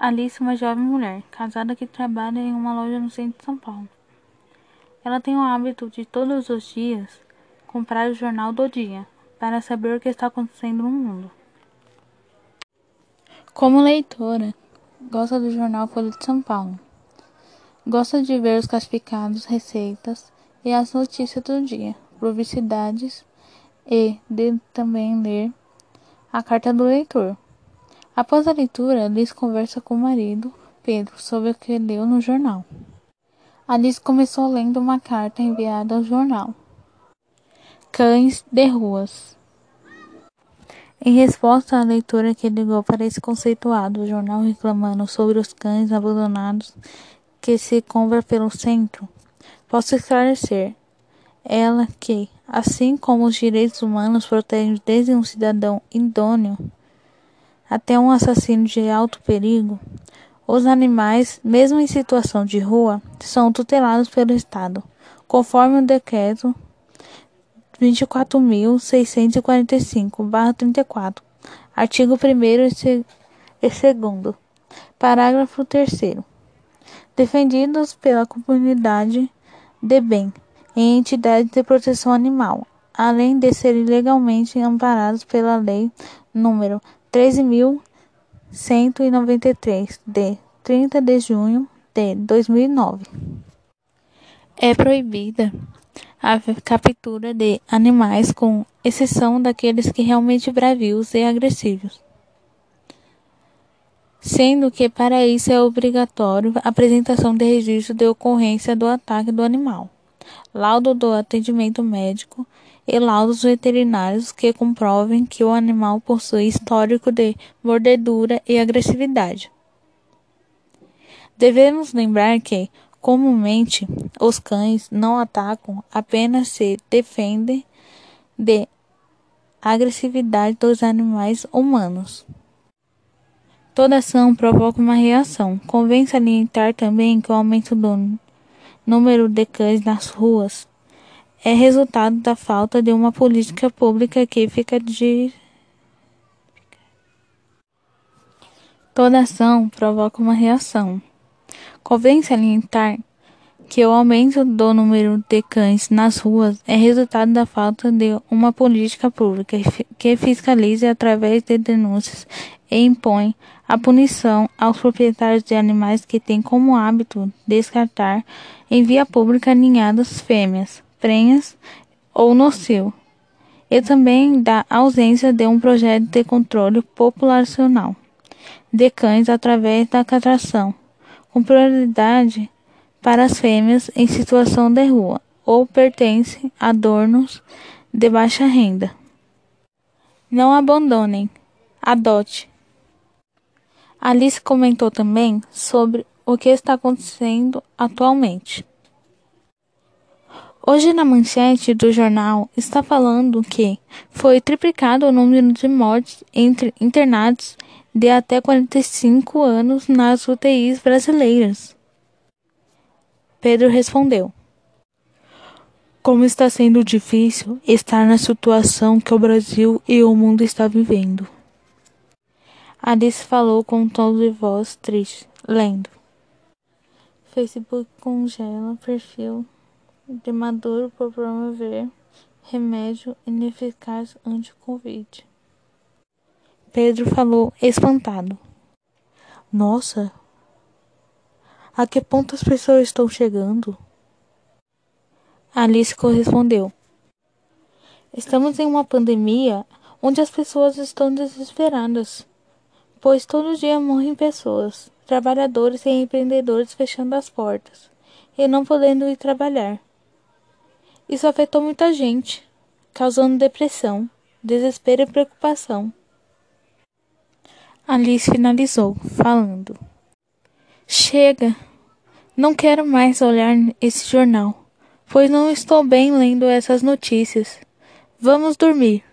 Alice é uma jovem mulher, casada que trabalha em uma loja no centro de São Paulo. Ela tem o hábito de todos os dias comprar o jornal do dia para saber o que está acontecendo no mundo. Como leitora, gosta do jornal Folha de São Paulo. Gosta de ver os classificados, receitas e as notícias do dia, publicidades e de também ler a carta do leitor. Após a leitura, Alice conversa com o marido, Pedro, sobre o que leu no jornal. Alice começou lendo uma carta enviada ao jornal. Cães de ruas. Em resposta à leitora que ligou para esse conceituado jornal reclamando sobre os cães abandonados que se compra pelo centro, posso esclarecer ela que, assim como os direitos humanos protegem desde um cidadão idôneo até um assassino de alto perigo, os animais, mesmo em situação de rua, são tutelados pelo Estado, conforme o decreto 24.645-34, artigo 1 e 2, parágrafo 3. Defendidos pela comunidade de bem em entidades de proteção animal, além de serem legalmente amparados pela Lei número 13.193, de 30 de junho de 2009. É proibida a captura de animais, com exceção daqueles que realmente bravios e agressivos, sendo que para isso é obrigatório a apresentação de registro de ocorrência do ataque do animal, laudo do atendimento médico e laudos veterinários que comprovem que o animal possui histórico de mordedura e agressividade. Devemos lembrar que, comumente, os cães não atacam, apenas se defendem de agressividade dos animais humanos. Toda ação provoca uma reação. Convém salientar também que o aumento do número de cães nas ruas é resultado da falta de uma política pública que fica de Toda ação provoca uma reação. Convém salientar que o aumento do número de cães nas ruas é resultado da falta de uma política pública que fiscalize através de denúncias e impõe a punição aos proprietários de animais que têm como hábito descartar em via pública ninhadas fêmeas prenhas ou nocivo, e também da ausência de um projeto de controle populacional de cães através da castração, com prioridade para as fêmeas em situação de rua ou pertencem a donos de baixa renda. Não abandonem, adote. Alice comentou também sobre o que está acontecendo atualmente. Hoje na manchete do jornal está falando que foi triplicado o número de mortes entre internados de até 45 anos nas UTIs brasileiras. Pedro respondeu: Como está sendo difícil estar na situação que o Brasil e o mundo está vivendo. Alice falou com um tom de voz triste, lendo. Facebook congela perfil de Maduro por promover remédio ineficaz anti-Covid. Pedro falou espantado. Nossa, a que ponto as pessoas estão chegando? Alice correspondeu. Estamos em uma pandemia onde as pessoas estão desesperadas, pois todo dia morrem pessoas, trabalhadores e empreendedores fechando as portas e não podendo ir trabalhar. Isso afetou muita gente, causando depressão, desespero e preocupação. Alice finalizou, falando: Chega! Não quero mais olhar esse jornal, pois não estou bem lendo essas notícias. Vamos dormir.